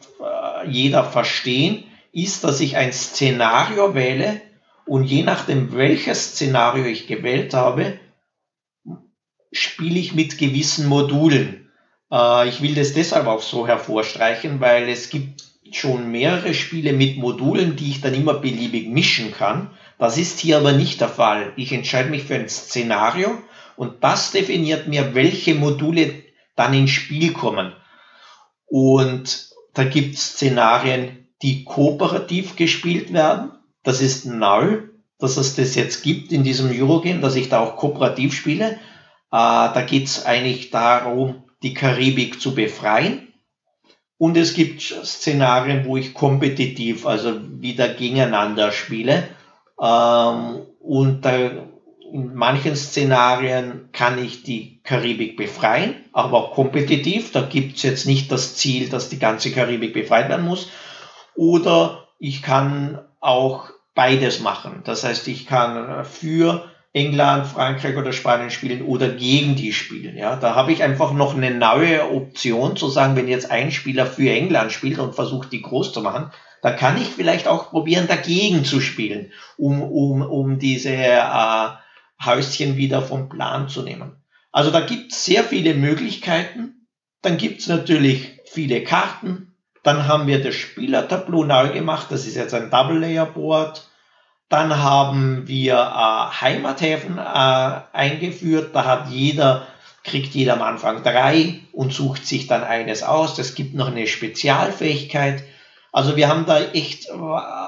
jeder verstehen, ist, dass ich ein Szenario wähle Und je nachdem, welches Szenario ich gewählt habe, spiele ich mit gewissen Modulen. Äh, ich will das deshalb auch so hervorstreichen, weil es gibt schon mehrere Spiele mit Modulen, die ich dann immer beliebig mischen kann. Das ist hier aber nicht der Fall. Ich entscheide mich für ein Szenario und das definiert mir, welche Module dann ins Spiel kommen. Und da gibt es Szenarien, die kooperativ gespielt werden. Das ist neu, dass es das jetzt gibt in diesem Eurogame, dass ich da auch kooperativ spiele. Äh, da geht es eigentlich darum, die Karibik zu befreien. Und es gibt Szenarien, wo ich kompetitiv, also wieder gegeneinander spiele. Ähm, und da, in manchen Szenarien kann ich die Karibik befreien, aber auch kompetitiv. Da gibt es jetzt nicht das Ziel, dass die ganze Karibik befreit werden muss. Oder ich kann auch beides machen. Das heißt, ich kann für England, Frankreich oder Spanien spielen oder gegen die spielen. Ja, da habe ich einfach noch eine neue Option zu sagen, wenn jetzt ein Spieler für England spielt und versucht, die groß zu machen, da kann ich vielleicht auch probieren, dagegen zu spielen, um, um, um diese äh, Häuschen wieder vom Plan zu nehmen. Also da gibt es sehr viele Möglichkeiten. Dann gibt es natürlich viele Karten. Dann haben wir das Spielertableau neu gemacht. Das ist jetzt ein Double-Layer-Board. Dann haben wir äh, Heimathäfen äh, eingeführt. Da hat jeder, kriegt jeder am Anfang drei und sucht sich dann eines aus. Es gibt noch eine Spezialfähigkeit. Also wir haben da echt äh,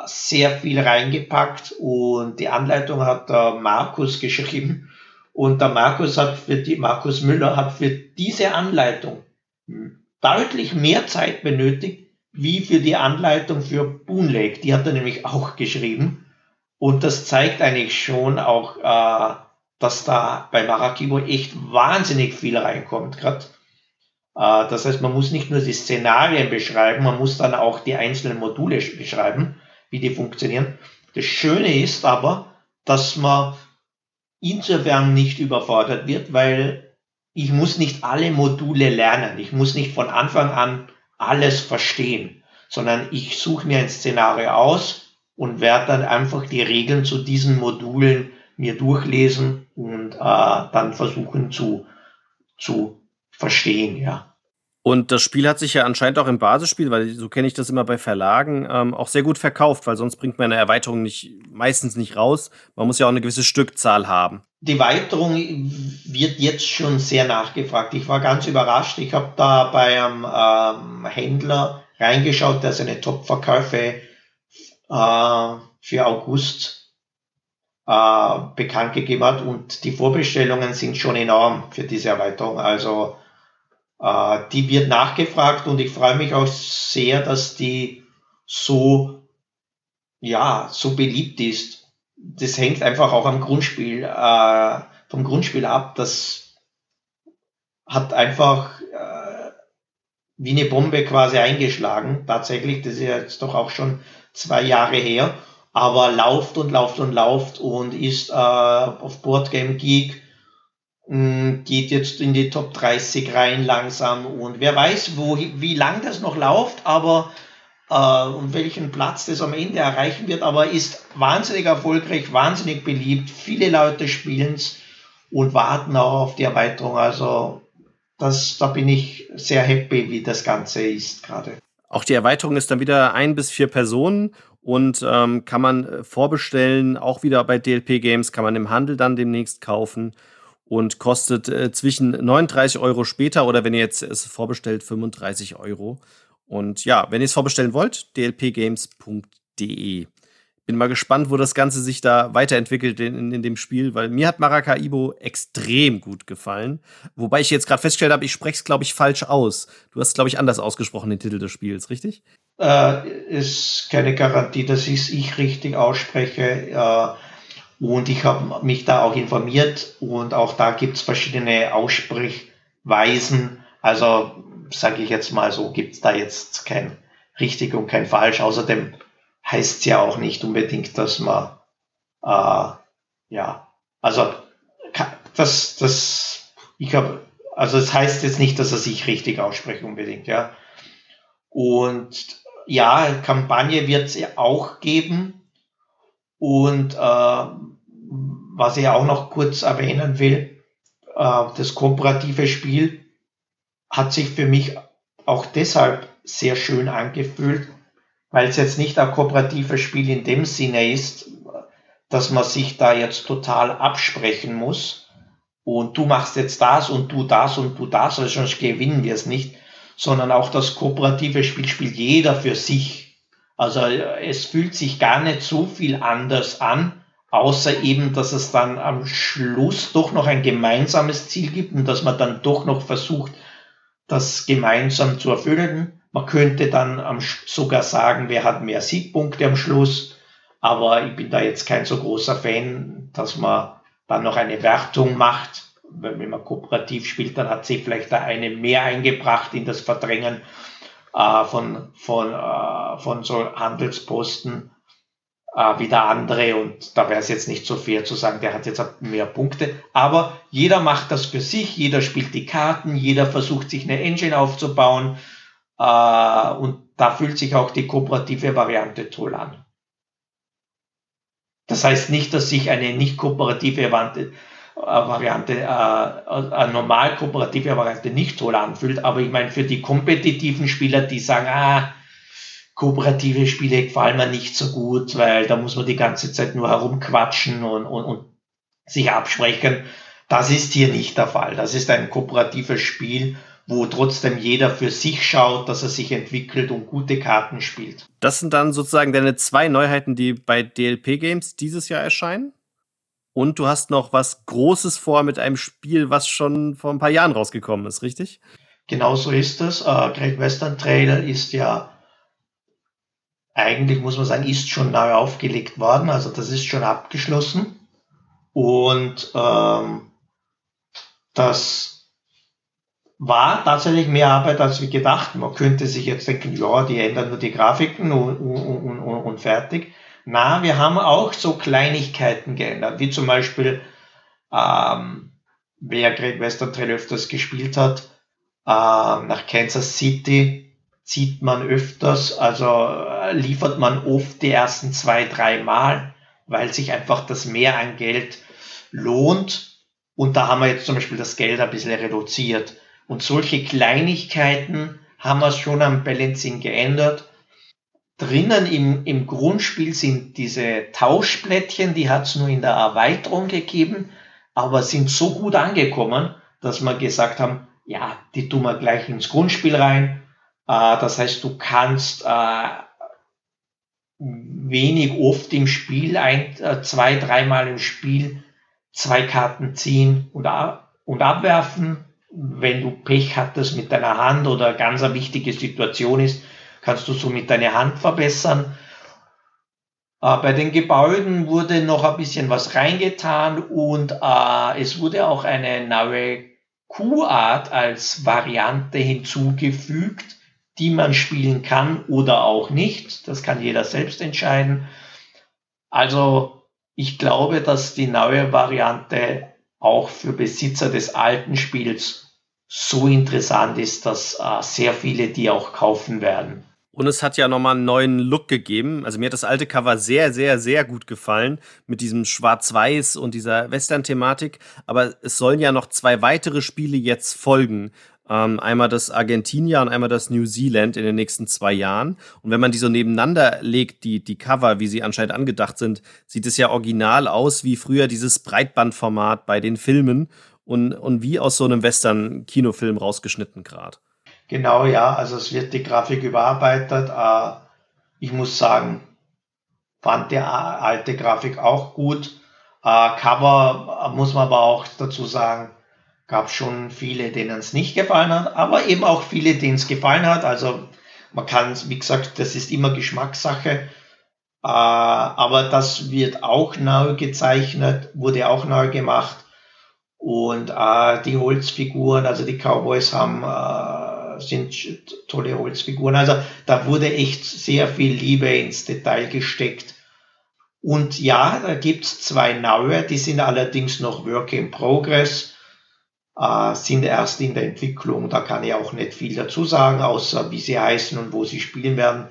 sehr viel reingepackt und die Anleitung hat der Markus geschrieben. Und der Markus hat für die, Markus Müller hat für diese Anleitung deutlich mehr Zeit benötigt, wie für die Anleitung für Boon Lake. Die hat er nämlich auch geschrieben. Und das zeigt eigentlich schon auch, äh, dass da bei Marakibo echt wahnsinnig viel reinkommt. Gerade das heißt, man muss nicht nur die Szenarien beschreiben, man muss dann auch die einzelnen Module beschreiben, wie die funktionieren. Das Schöne ist aber, dass man insofern nicht überfordert wird, weil ich muss nicht alle Module lernen. Ich muss nicht von Anfang an alles verstehen, sondern ich suche mir ein Szenario aus und werde dann einfach die Regeln zu diesen Modulen mir durchlesen und äh, dann versuchen zu, zu verstehen, ja. Und das Spiel hat sich ja anscheinend auch im Basisspiel, weil so kenne ich das immer bei Verlagen, ähm, auch sehr gut verkauft, weil sonst bringt man eine Erweiterung nicht, meistens nicht raus. Man muss ja auch eine gewisse Stückzahl haben. Die Erweiterung wird jetzt schon sehr nachgefragt. Ich war ganz überrascht. Ich habe da bei einem ähm, Händler reingeschaut, der seine Top-Verkäufe äh, für August äh, bekannt gegeben hat und die Vorbestellungen sind schon enorm für diese Erweiterung. Also äh, die wird nachgefragt und ich freue mich auch sehr, dass die so, ja, so beliebt ist. Das hängt einfach auch am Grundspiel, äh, vom Grundspiel ab. Das hat einfach äh, wie eine Bombe quasi eingeschlagen. Tatsächlich, das ist jetzt doch auch schon zwei Jahre her, aber lauft und lauft und lauft und ist äh, auf Boardgame Geek geht jetzt in die Top 30 rein langsam und wer weiß, wo, wie lang das noch läuft, aber äh, und welchen Platz das am Ende erreichen wird, aber ist wahnsinnig erfolgreich, wahnsinnig beliebt. Viele Leute spielen es und warten auch auf die Erweiterung. Also das, da bin ich sehr happy, wie das Ganze ist gerade. Auch die Erweiterung ist dann wieder ein bis vier Personen und ähm, kann man äh, vorbestellen, auch wieder bei DLP Games, kann man im Handel dann demnächst kaufen und kostet äh, zwischen 39 Euro später oder wenn ihr jetzt es vorbestellt, 35 Euro. Und ja, wenn ihr es vorbestellen wollt, dlpgames.de. Bin mal gespannt, wo das Ganze sich da weiterentwickelt in, in, in dem Spiel, weil mir hat Maracaibo extrem gut gefallen. Wobei ich jetzt gerade festgestellt habe, ich spreche es, glaube ich, falsch aus. Du hast, glaube ich, anders ausgesprochen, den Titel des Spiels, richtig? Äh, ist keine Garantie, dass ich es richtig ausspreche. Äh, und ich habe mich da auch informiert und auch da gibt es verschiedene Aussprechweisen. Also sage ich jetzt mal so, gibt es da jetzt kein richtig und kein falsch. Außerdem heißt es ja auch nicht unbedingt, dass man, äh, ja, also das, das, ich habe, also es das heißt jetzt nicht, dass er sich richtig ausspricht unbedingt, ja. Und ja, Kampagne wird es auch geben Und äh, was ich auch noch kurz erwähnen will, äh, das kooperative Spiel hat sich für mich auch deshalb sehr schön angefühlt, weil es jetzt nicht ein kooperatives Spiel in dem Sinne ist, dass man sich da jetzt total absprechen muss und du machst jetzt das und du das und du das, also sonst gewinnen wir es nicht, sondern auch das kooperative Spiel spielt jeder für sich. Also es fühlt sich gar nicht so viel anders an, außer eben, dass es dann am Schluss doch noch ein gemeinsames Ziel gibt und dass man dann doch noch versucht, das gemeinsam zu erfüllen. Man könnte dann sogar sagen, wer hat mehr Siegpunkte am Schluss. Aber ich bin da jetzt kein so großer Fan, dass man dann noch eine Wertung macht. Wenn man kooperativ spielt, dann hat sich vielleicht da eine mehr eingebracht in das Verdrängen äh, von, von, äh, von so Handelsposten äh, wie der andere. Und da wäre es jetzt nicht so fair zu sagen, der hat jetzt mehr Punkte. Aber jeder macht das für sich, jeder spielt die Karten, jeder versucht sich eine Engine aufzubauen. Äh, und da fühlt sich auch die kooperative Variante toll an. Das heißt nicht, dass sich eine nicht kooperative Variante, äh, Variante äh, eine normal kooperative Variante nicht toll anfühlt, aber ich meine für die kompetitiven Spieler, die sagen, ah, kooperative Spiele gefallen mir nicht so gut, weil da muss man die ganze Zeit nur herumquatschen und, und, und sich absprechen. Das ist hier nicht der Fall. Das ist ein kooperatives Spiel, wo trotzdem jeder für sich schaut, dass er sich entwickelt und gute Karten spielt. Das sind dann sozusagen deine zwei Neuheiten, die bei DLP Games dieses Jahr erscheinen. Und du hast noch was Großes vor mit einem Spiel, was schon vor ein paar Jahren rausgekommen ist, richtig? Genau so ist es. Äh, Great Western Trail ist ja eigentlich, muss man sagen, ist schon neu aufgelegt worden. Also das ist schon abgeschlossen. Und ähm, das war tatsächlich mehr Arbeit als wir gedacht. Man könnte sich jetzt denken, ja, die ändern nur die Grafiken und, und, und, und fertig. Na, wir haben auch so Kleinigkeiten geändert, wie zum Beispiel, ähm, wer Great Western Trail öfters gespielt hat, äh, nach Kansas City zieht man öfters, also äh, liefert man oft die ersten zwei, drei Mal, weil sich einfach das Mehr an Geld lohnt. Und da haben wir jetzt zum Beispiel das Geld ein bisschen reduziert. Und solche Kleinigkeiten haben wir schon am Balancing geändert. Drinnen im, im Grundspiel sind diese Tauschblättchen, die hat es nur in der Erweiterung gegeben, aber sind so gut angekommen, dass wir gesagt haben, ja, die tun wir gleich ins Grundspiel rein. Äh, das heißt, du kannst äh, wenig oft im Spiel, ein, äh, zwei, dreimal im Spiel, zwei Karten ziehen und, und abwerfen wenn du Pech hattest mit deiner Hand oder ganz eine wichtige Situation ist, kannst du somit deine Hand verbessern. Äh, bei den Gebäuden wurde noch ein bisschen was reingetan und äh, es wurde auch eine neue Q-Art als Variante hinzugefügt, die man spielen kann oder auch nicht. Das kann jeder selbst entscheiden. Also ich glaube, dass die neue Variante auch für Besitzer des alten Spiels so interessant ist, dass äh, sehr viele die auch kaufen werden. Und es hat ja nochmal einen neuen Look gegeben. Also mir hat das alte Cover sehr, sehr, sehr gut gefallen mit diesem Schwarz-Weiß und dieser Western-Thematik. Aber es sollen ja noch zwei weitere Spiele jetzt folgen. Ähm, einmal das Argentinier und einmal das New Zealand in den nächsten zwei Jahren. Und wenn man die so nebeneinander legt, die, die Cover, wie sie anscheinend angedacht sind, sieht es ja original aus wie früher dieses Breitbandformat bei den Filmen und, und wie aus so einem Western-Kinofilm rausgeschnitten gerade. Genau, ja. Also es wird die Grafik überarbeitet. Äh, ich muss sagen, fand die alte Grafik auch gut. Äh, Cover muss man aber auch dazu sagen, gab schon viele, denen es nicht gefallen hat, aber eben auch viele, denen es gefallen hat. Also man kann, wie gesagt, das ist immer Geschmackssache. Äh, aber das wird auch neu gezeichnet, wurde auch neu gemacht. Und äh, die Holzfiguren, also die Cowboys haben, äh, sind tolle Holzfiguren. Also da wurde echt sehr viel Liebe ins Detail gesteckt. Und ja, da gibt's zwei neue, die sind allerdings noch Work in Progress äh, sind erst in der Entwicklung. Da kann ich auch nicht viel dazu sagen, außer wie sie heißen und wo sie spielen werden.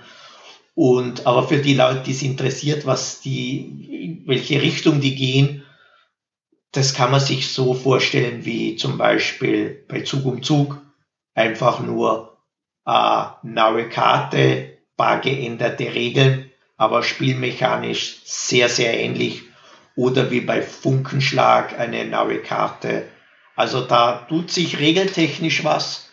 Und, aber für die Leute, die es interessiert, was die welche Richtung die gehen, das kann man sich so vorstellen wie zum Beispiel bei Zug um Zug einfach nur eine neue Karte, paar geänderte Regeln, aber spielmechanisch sehr, sehr ähnlich. Oder wie bei Funkenschlag eine neue Karte. Also da tut sich regeltechnisch was,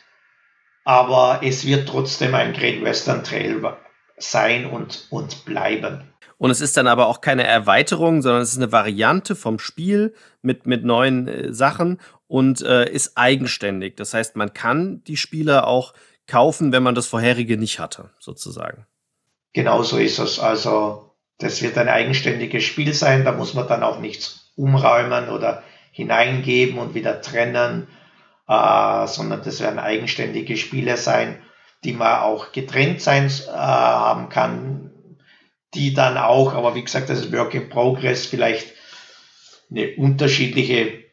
aber es wird trotzdem ein Great Western Trail sein und, und bleiben. Und es ist dann aber auch keine Erweiterung, sondern es ist eine Variante vom Spiel mit, mit neuen äh, Sachen und äh, ist eigenständig. Das heißt, man kann die Spiele auch kaufen, wenn man das vorherige nicht hatte, sozusagen. Genau so ist es. Also, das wird ein eigenständiges Spiel sein. Da muss man dann auch nichts umräumen oder hineingeben und wieder trennen, äh, sondern das werden eigenständige Spiele sein, die man auch getrennt sein äh, haben kann, die dann auch, aber wie gesagt, das ist Work in Progress, vielleicht eine unterschiedliche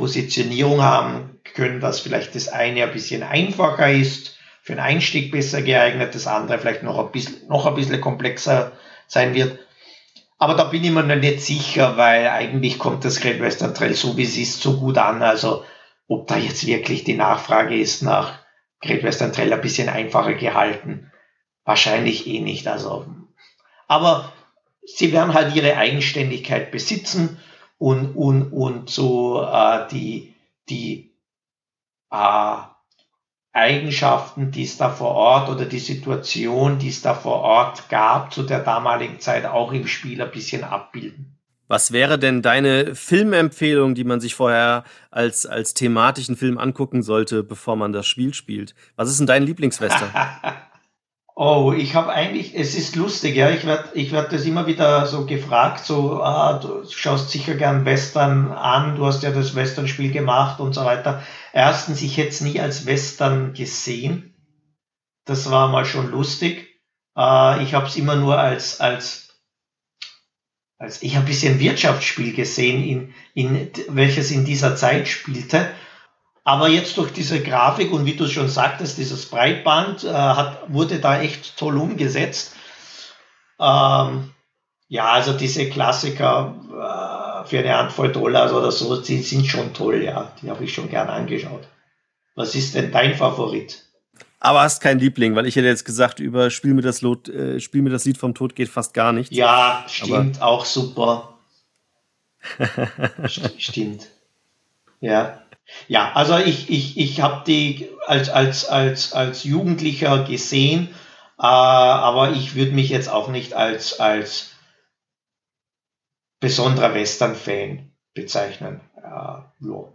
Positionierung haben können, dass vielleicht das eine ein bisschen einfacher ist, für den Einstieg besser geeignet, das andere vielleicht noch ein bisschen, noch ein bisschen komplexer sein wird. Aber da bin ich mir noch nicht sicher, weil eigentlich kommt das Great Western Trail so wie es ist so gut an. Also ob da jetzt wirklich die Nachfrage ist nach Great Western Trail ein bisschen einfacher gehalten. Wahrscheinlich eh nicht. Also aber sie werden halt ihre Eigenständigkeit besitzen und, und, und so äh, die, die äh, Eigenschaften, die es da vor Ort oder die Situation, die es da vor Ort gab, zu der damaligen Zeit auch im Spiel ein bisschen abbilden. Was wäre denn deine Filmempfehlung, die man sich vorher als, als thematischen Film angucken sollte, bevor man das Spiel spielt? Was ist denn dein Lieblingswestern? (laughs) Oh, ich habe eigentlich, es ist lustig, ja, ich werde ich werd das immer wieder so gefragt, so, ah, du schaust sicher gern Western an, du hast ja das Western-Spiel gemacht und so weiter. Erstens, ich hätte es nie als Western gesehen. Das war mal schon lustig. Äh, ich habe es immer nur als, als, als ich ein bisschen Wirtschaftsspiel gesehen, in, in, welches in dieser Zeit spielte. Aber jetzt durch diese Grafik und wie du schon sagtest, dieses Breitband äh, hat, wurde da echt toll umgesetzt. Ähm, ja, also diese Klassiker äh, für eine Handvoll Dollars oder so, die sind schon toll, ja. Die habe ich schon gern angeschaut. Was ist denn dein Favorit? Aber hast keinen Liebling, weil ich hätte jetzt gesagt, über Spiel mir das, Lot, äh, Spiel mir das Lied vom Tod geht fast gar nichts. Ja, stimmt, Aber auch super. (laughs) stimmt. Ja. Ja, also ich, ich, ich habe die als, als, als, als Jugendlicher gesehen, äh, aber ich würde mich jetzt auch nicht als, als besonderer Western-Fan bezeichnen. Äh, ja.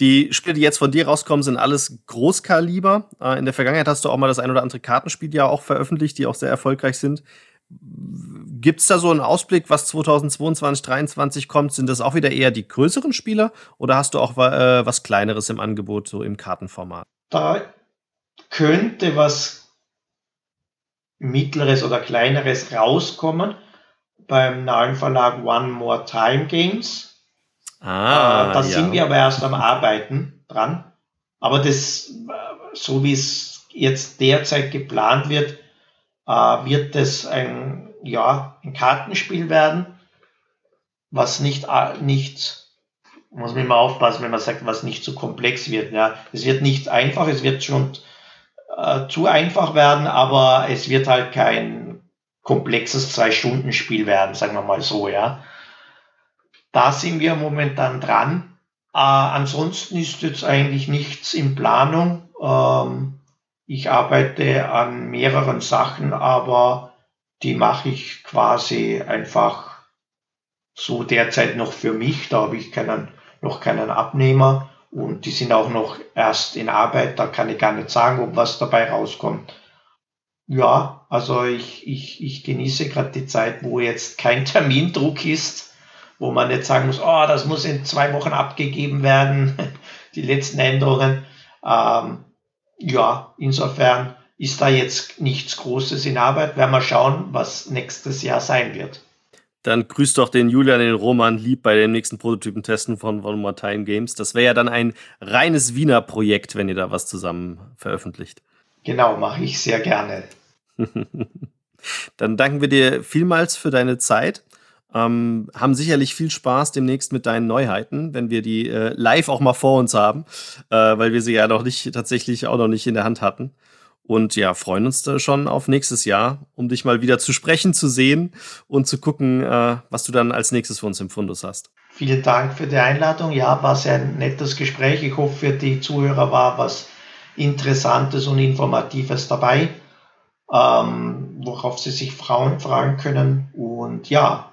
Die Spiele, die jetzt von dir rauskommen, sind alles Großkaliber. Äh, in der Vergangenheit hast du auch mal das ein oder andere Kartenspiel ja auch veröffentlicht, die auch sehr erfolgreich sind. Gibt es da so einen Ausblick, was 2022, 2023 kommt? Sind das auch wieder eher die größeren Spieler oder hast du auch äh, was Kleineres im Angebot, so im Kartenformat? Da könnte was Mittleres oder Kleineres rauskommen beim neuen Verlag One More Time Games. Ah, äh, da ja. sind wir aber erst am Arbeiten dran. Aber das, äh, so wie es jetzt derzeit geplant wird, wird es ein, ja, ein Kartenspiel werden, was nicht, äh, nicht, muss man immer aufpassen, wenn man sagt, was nicht zu komplex wird. Ja. Es wird nicht einfach, es wird schon äh, zu einfach werden, aber es wird halt kein komplexes Zwei-Stunden-Spiel werden, sagen wir mal so, ja. Da sind wir momentan dran. Äh, ansonsten ist jetzt eigentlich nichts in Planung. Ähm, ich arbeite an mehreren Sachen, aber die mache ich quasi einfach so derzeit noch für mich. Da habe ich keinen, noch keinen Abnehmer und die sind auch noch erst in Arbeit. Da kann ich gar nicht sagen, ob was dabei rauskommt. Ja, also ich, ich, ich genieße gerade die Zeit, wo jetzt kein Termindruck ist, wo man nicht sagen muss, oh, das muss in zwei Wochen abgegeben werden, (laughs) die letzten Änderungen. Ähm, ja, insofern ist da jetzt nichts Großes in Arbeit. Werden wir schauen, was nächstes Jahr sein wird. Dann grüßt doch den Julian, den Roman lieb bei dem nächsten Prototypen-Testen von One More Time Games. Das wäre ja dann ein reines Wiener Projekt, wenn ihr da was zusammen veröffentlicht. Genau, mache ich sehr gerne. (laughs) dann danken wir dir vielmals für deine Zeit Ähm, haben sicherlich viel Spaß demnächst mit deinen Neuheiten, wenn wir die äh, live auch mal vor uns haben, äh, weil wir sie ja noch nicht tatsächlich auch noch nicht in der Hand hatten. Und ja, freuen uns da schon auf nächstes Jahr, um dich mal wieder zu sprechen, zu sehen und zu gucken, äh, was du dann als nächstes für uns im Fundus hast. Vielen Dank für die Einladung. Ja, war sehr ein nettes Gespräch. Ich hoffe, für die Zuhörer war was Interessantes und Informatives dabei, ähm, worauf sie sich Frauen fragen können. Und ja,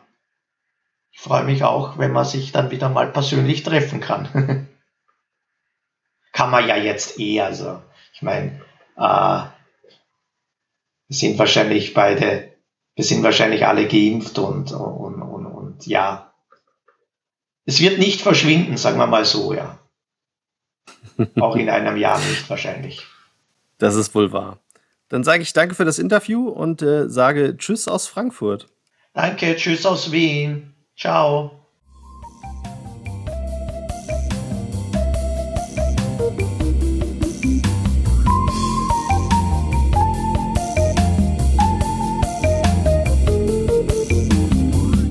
ich freue mich auch, wenn man sich dann wieder mal persönlich treffen kann. (laughs) kann man ja jetzt eh, also ich meine, äh, wir sind wahrscheinlich beide, wir sind wahrscheinlich alle geimpft und, und, und, und ja, es wird nicht verschwinden, sagen wir mal so, ja. (laughs) Auch in einem Jahr nicht wahrscheinlich. Das ist wohl wahr. Dann sage ich danke für das Interview und äh, sage Tschüss aus Frankfurt. Danke, Tschüss aus Wien. Ciao.